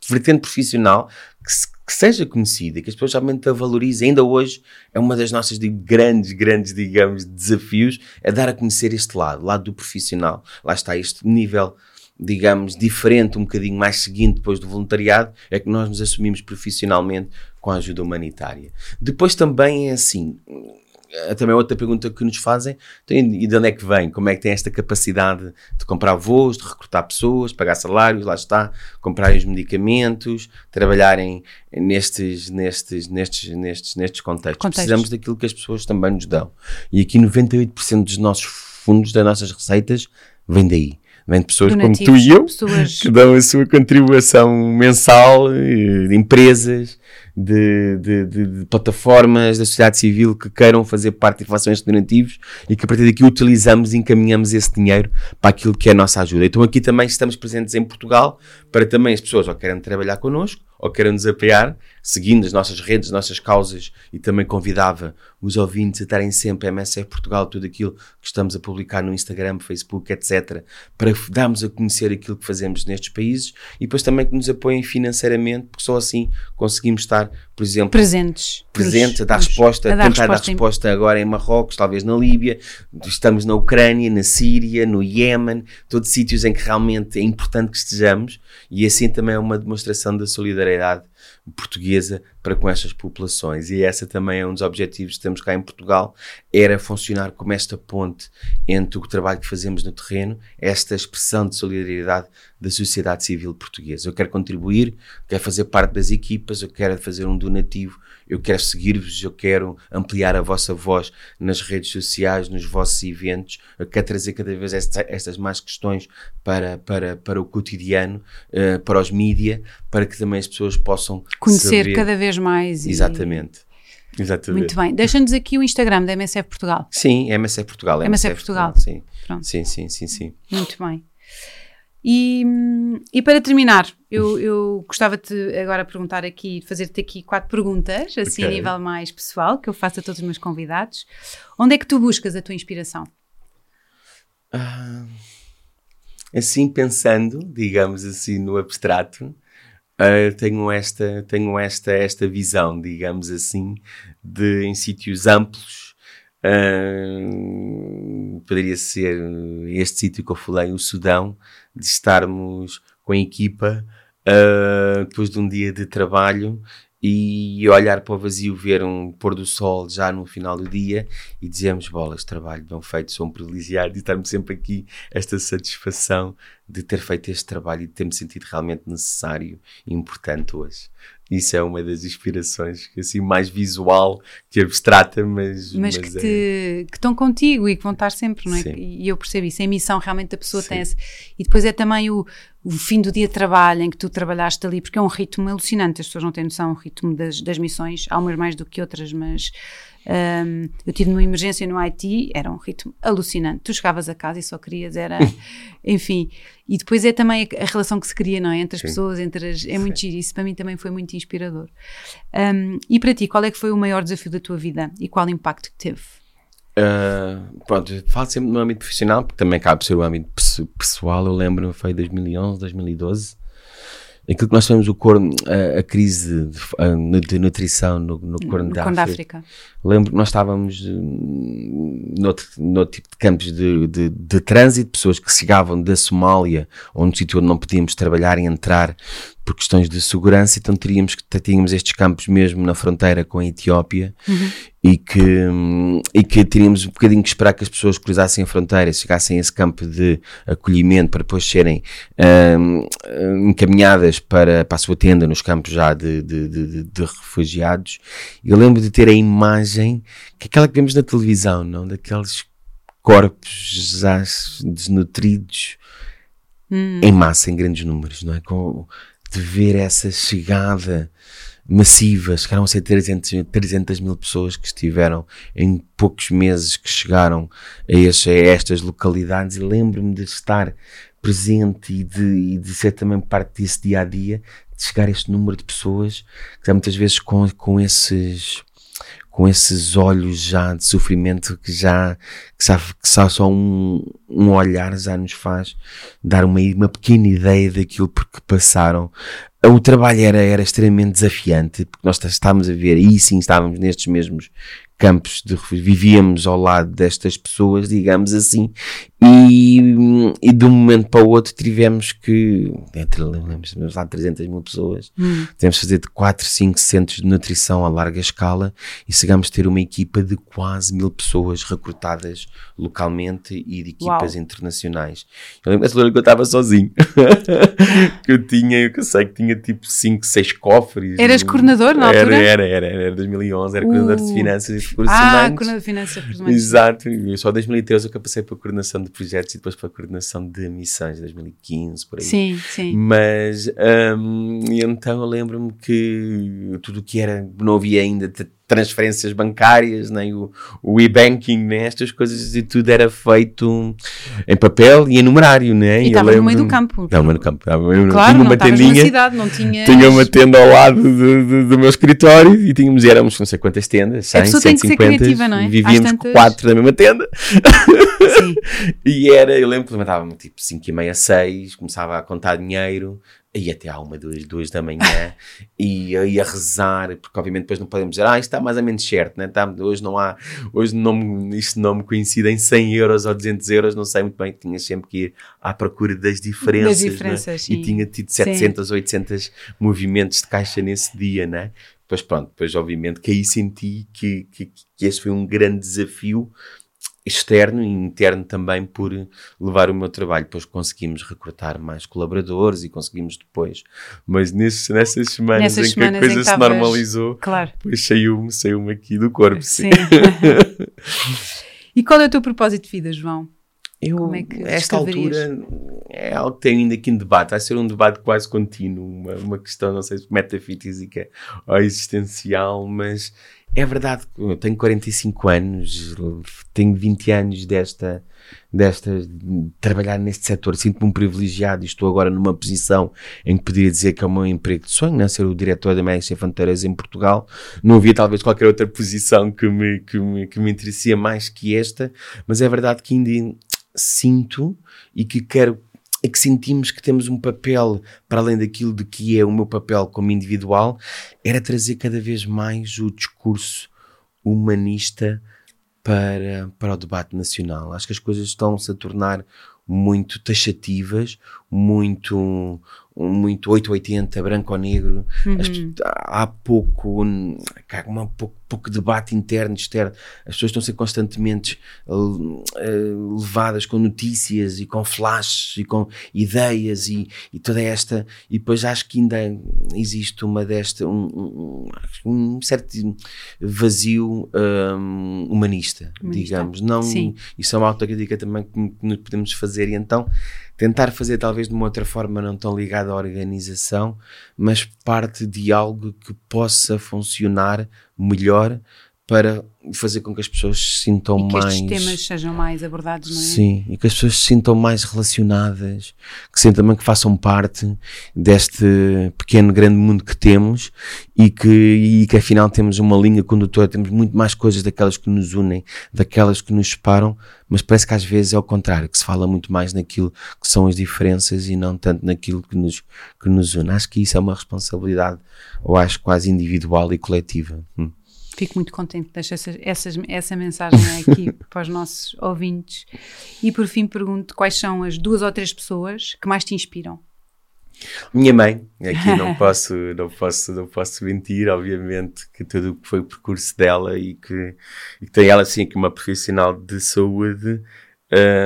vertente profissional que, se- que seja conhecida, que as pessoas realmente a valorizem. Ainda hoje é uma das nossas de grandes, grandes, digamos, desafios, é dar a conhecer este lado, lado do profissional. Lá está este nível digamos, diferente, um bocadinho mais seguinte depois do voluntariado, é que nós nos assumimos profissionalmente com a ajuda humanitária. Depois também é assim, também outra pergunta que nos fazem, então, e de onde é que vem? Como é que tem esta capacidade de comprar voos, de recrutar pessoas, pagar salários, lá está, comprar os medicamentos, trabalharem nestes, nestes, nestes, nestes, nestes contextos. Contextos. Precisamos daquilo que as pessoas também nos dão. E aqui 98% dos nossos fundos, das nossas receitas, vem daí. Vem de pessoas como tu Donativos, e eu, pessoas- que dão a sua contribuição mensal, eh, de empresas, de, de, de, de, plataformas da sociedade civil que queiram fazer parte de informações estudantivos e que a partir daqui utilizamos e encaminhamos esse dinheiro para aquilo que é a nossa ajuda. Então aqui também estamos presentes em Portugal para também as pessoas ou querem trabalhar connosco ou queiram nos apoiar, seguindo as nossas redes, as nossas causas, e também convidava os ouvintes a estarem sempre a MSF Portugal, tudo aquilo que estamos a publicar no Instagram, Facebook, etc., para darmos a conhecer aquilo que fazemos nestes países e depois também que nos apoiem financeiramente, porque só assim conseguimos estar, por exemplo, presentes, presentes a dar resposta, a, dar tentar resposta dar resposta em... agora em Marrocos, talvez na Líbia, estamos na Ucrânia, na Síria, no Iémen, todos sítios em que realmente é importante que estejamos e assim também é uma demonstração da solidariedade gravedad portuguesa para com estas populações. E essa também é um dos objetivos que temos cá em Portugal, era funcionar como esta ponte entre o trabalho que fazemos no terreno, esta expressão de solidariedade da sociedade civil portuguesa. Eu quero contribuir, quero fazer parte das equipas, eu quero fazer um donativo eu quero seguir-vos, eu quero ampliar a vossa voz nas redes sociais, nos vossos eventos, eu quero trazer cada vez esta, estas mais questões para, para, para o cotidiano, uh, para os mídia, para que também as pessoas possam conhecer saber. cada vez mais. E... Exatamente. Exatamente. Muito bem. Deixa-nos aqui o Instagram da MSF Portugal. Sim, MSF Portugal. MSF, MSF Portugal. Portugal. Sim. Pronto. sim, sim, sim, sim. Muito bem. E, e para terminar, eu, eu gostava de agora perguntar aqui, fazer-te aqui quatro perguntas, assim okay. a nível mais pessoal, que eu faço a todos os meus convidados. Onde é que tu buscas a tua inspiração? Ah, assim, pensando, digamos assim, no abstrato, uh, tenho, esta, tenho esta, esta visão, digamos assim, de em sítios amplos. Uh, poderia ser este sítio que eu falei, o Sudão, de estarmos com a equipa uh, depois de um dia de trabalho e olhar para o vazio, ver um pôr do sol já no final do dia e dizemos, bolas, trabalho bem feito, sou um privilegiado e estar-me sempre aqui esta satisfação de ter feito este trabalho e de ter-me sentido realmente necessário e importante hoje. Isso é uma das inspirações, assim, mais visual que abstrata, mas. Mas, mas que, é... te, que estão contigo e que vão estar sempre, não é? Sim. E eu percebo isso. A missão realmente a pessoa Sim. tem essa. E depois é também o, o fim do dia de trabalho em que tu trabalhaste ali, porque é um ritmo alucinante. As pessoas não têm noção, o ritmo das, das missões. Há umas mais do que outras, mas um, eu tive uma emergência no Haiti, era um ritmo alucinante. Tu chegavas a casa e só querias, era. enfim. E depois é também a, a, relação que se cria, não é? Entre as Sim. pessoas, entre as, é muito giro. Isso para mim também foi muito inspirador. Um, e para ti, qual é que foi o maior desafio da tua vida e qual impacto que teve? Uh, pronto, falo sempre no âmbito profissional, porque também cabe ser o âmbito pessoal. Eu lembro, foi 2011, 2012 aquilo que nós chamamos o corno, a, a crise de, de, nutrição no, no Corno no da África. África. Lembro que nós estávamos hum, noutro, noutro tipo de campos de, de, de trânsito, pessoas que chegavam da Somália, onde sítio onde não podíamos trabalhar e entrar por questões de segurança, então teríamos que tínhamos estes campos mesmo na fronteira com a Etiópia uhum. e, que, e que teríamos um bocadinho que esperar que as pessoas cruzassem a fronteira, chegassem a esse campo de acolhimento para depois serem um, encaminhadas para, para a sua tenda nos campos já de, de, de, de refugiados. Eu lembro de ter a imagem que aquela que vemos na televisão, não? Daqueles corpos já desnutridos hum. em massa, em grandes números, não é? Com, de ver essa chegada massiva, chegaram a ser 300, 300 mil pessoas que estiveram em poucos meses que chegaram a, a estas localidades. E lembro-me de estar presente e de, e de ser também parte desse dia a dia, de chegar a este número de pessoas que muitas vezes com, com esses com esses olhos já de sofrimento que já, que só, que só, só um, um olhar já nos faz dar uma, uma pequena ideia daquilo por que passaram. O trabalho era, era extremamente desafiante, porque nós estávamos a ver, e sim estávamos nestes mesmos campos de vivíamos ao lado destas pessoas, digamos assim, e, e de um momento para o outro tivemos que, entre, lembramos, lá 300 mil pessoas, hum. tivemos que fazer de 4, 5 centros de nutrição a larga escala e chegamos a ter uma equipa de quase mil pessoas recrutadas localmente e de equipas Uau. internacionais. Eu lembro que eu estava sozinho, que eu tinha, eu sei que tinha tipo 5, 6 cofres. Eras coordenador na altura? Era, era, era, era 2011, era uh. coordenador de finanças recursos ah, humanos. coordenação de finanças recursos humanos. Exato, e só em 2013 eu que passei para a coordenação de projetos e depois para a coordenação de missões, 2015, por aí. Sim, sim. Mas, um, então eu lembro-me que tudo o que era, não havia ainda transferências bancárias, nem o, o e-banking, nem estas coisas, e tudo era feito em papel e em numerário, né? E estava no meio do campo. Estava no campo. Claro, tinha uma tendinha, cidade, não tinha... tinha uma tenda ao lado do, do, do, meu escritório e tínhamos, éramos não sei quantas tendas, 100, a 150, tem que ser criativa, não é? vivíamos tantas... quatro na mesma tenda. Sim. e era, eu lembro que levantava-me tipo 5 e meia, 6, começava a contar dinheiro, e até à uma, duas, duas da manhã e aí a rezar, porque obviamente depois não podemos dizer, ah, isto está mais ou menos certo, né? Está, hoje não há, hoje não, isto não me coincide em 100 euros ou 200 euros, não sei muito bem, tinha sempre que ir à procura das diferenças, das diferenças né? e tinha tido 700, sim. 800 movimentos de caixa nesse dia, né? Depois pronto, depois obviamente que aí senti que, que, que esse foi um grande desafio externo e interno também por levar o meu trabalho. Depois conseguimos recrutar mais colaboradores e conseguimos depois. Mas nesses, nessas semanas nessas em semanas que a coisa se normalizou, claro. depois saiu-me saiu aqui do corpo. Sim. e qual é o teu propósito de vida, João? Eu, Como é que esta altura é algo que tem ainda aqui em debate. Vai ser um debate quase contínuo, uma, uma questão, não sei se metafísica ou existencial, mas é verdade que eu tenho 45 anos, tenho 20 anos desta, desta trabalhar neste setor, sinto-me um privilegiado e estou agora numa posição em que poderia dizer que é o meu emprego de sonho, né? ser o diretor da Médicos Sem Fronteiras em Portugal. Não havia talvez qualquer outra posição que me, que me, que me interessia mais que esta, mas é verdade que ainda sinto e que quero é que sentimos que temos um papel, para além daquilo de que é o meu papel como individual, era trazer cada vez mais o discurso humanista para, para o debate nacional. Acho que as coisas estão-se a tornar muito taxativas, muito muito 880, branco ou negro. Uhum. As, há pouco, há uma, pouco, pouco debate interno, externo. As pessoas estão a ser constantemente uh, levadas com notícias e com flashes e com ideias e, e, toda esta. E depois acho que ainda existe uma desta, um, um, um certo vazio um, humanista, humanista, digamos. Não, Sim. Isso é uma autocrítica também que nos podemos fazer. E então tentar fazer talvez de uma outra forma não tão ligada à organização, mas parte de algo que possa funcionar melhor para fazer com que as pessoas se sintam e que mais. Que temas sejam mais abordados, não é? Sim, e que as pessoas se sintam mais relacionadas, que sintam também que façam parte deste pequeno, grande mundo que temos e que, e que afinal temos uma linha condutora, temos muito mais coisas daquelas que nos unem, daquelas que nos separam, mas parece que às vezes é o contrário, que se fala muito mais naquilo que são as diferenças e não tanto naquilo que nos, que nos une. Acho que isso é uma responsabilidade, ou acho quase individual e coletiva. Hum. Fico muito contente deixar essa, essa, essa mensagem aqui para os nossos ouvintes. E por fim pergunto quais são as duas ou três pessoas que mais te inspiram? Minha mãe, aqui não posso, não posso, não posso mentir, obviamente, que tudo o que foi o percurso dela e que, e que tem ela assim que uma profissional de saúde.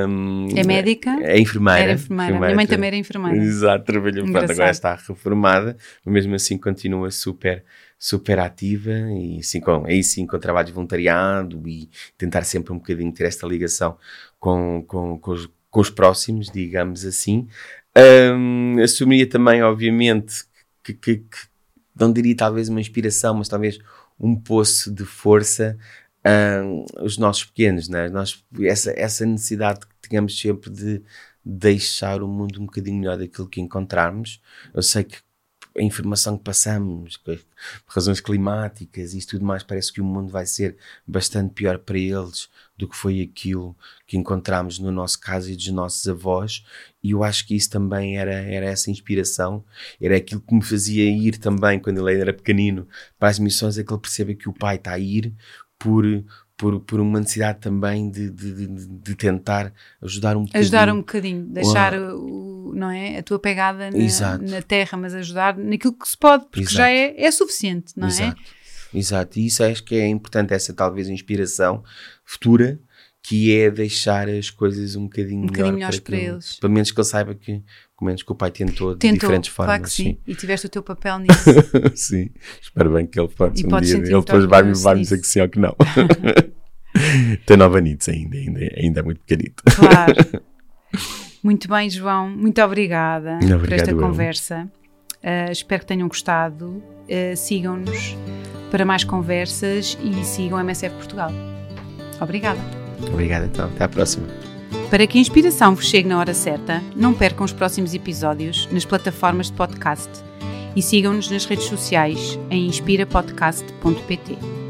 Um, é médica? É enfermeira. Era enfermeira. enfermeira. Minha mãe também era enfermeira. Exato, trabalhou, pronto, agora está reformada, mas mesmo assim continua super super ativa e sim, com, aí sim com trabalho de voluntariado e tentar sempre um bocadinho ter esta ligação com, com, com, os, com os próximos, digamos assim. Um, assumiria também, obviamente, que, que, que, não diria talvez uma inspiração, mas talvez um poço de força um, os nossos pequenos, né? Nós, essa, essa necessidade que tínhamos sempre de deixar o mundo um bocadinho melhor daquilo que encontrarmos. Eu sei que a informação que passamos, por razões climáticas e tudo mais, parece que o mundo vai ser bastante pior para eles do que foi aquilo que encontramos no nosso caso e dos nossos avós. E eu acho que isso também era, era essa inspiração, era aquilo que me fazia ir também, quando ele era pequenino, para as missões, é que ele perceba que o pai está a ir por, por, por uma necessidade também de, de, de, tentar ajudar um bocadinho. Ajudar um bocadinho, deixar o, não é, a tua pegada na, na, terra, mas ajudar naquilo que se pode, porque Exato. já é, é suficiente, não Exato. é? Exato, e isso acho que é importante, essa talvez inspiração futura, que é deixar as coisas um bocadinho, um bocadinho melhores para, para eles. Pelo menos que ele saiba que, pelo menos que o pai tentou, tentou de diferentes formas. Claro que sim. sim. E tiveste o teu papel nisso. sim, espero bem que ele pode um dia. Ele depois vai-me vai dizer que sim ou que não. Estou nova nisso ainda, ainda, ainda é muito pequenito. Claro. Muito bem, João. Muito obrigada Obrigado, por esta eu. conversa. Uh, espero que tenham gostado. Uh, Sigam-nos para mais conversas e sigam a MSF Portugal. Obrigada. Obrigado então, até à próxima. Para que a inspiração vos chegue na hora certa, não percam os próximos episódios nas plataformas de podcast e sigam-nos nas redes sociais em inspirapodcast.pt.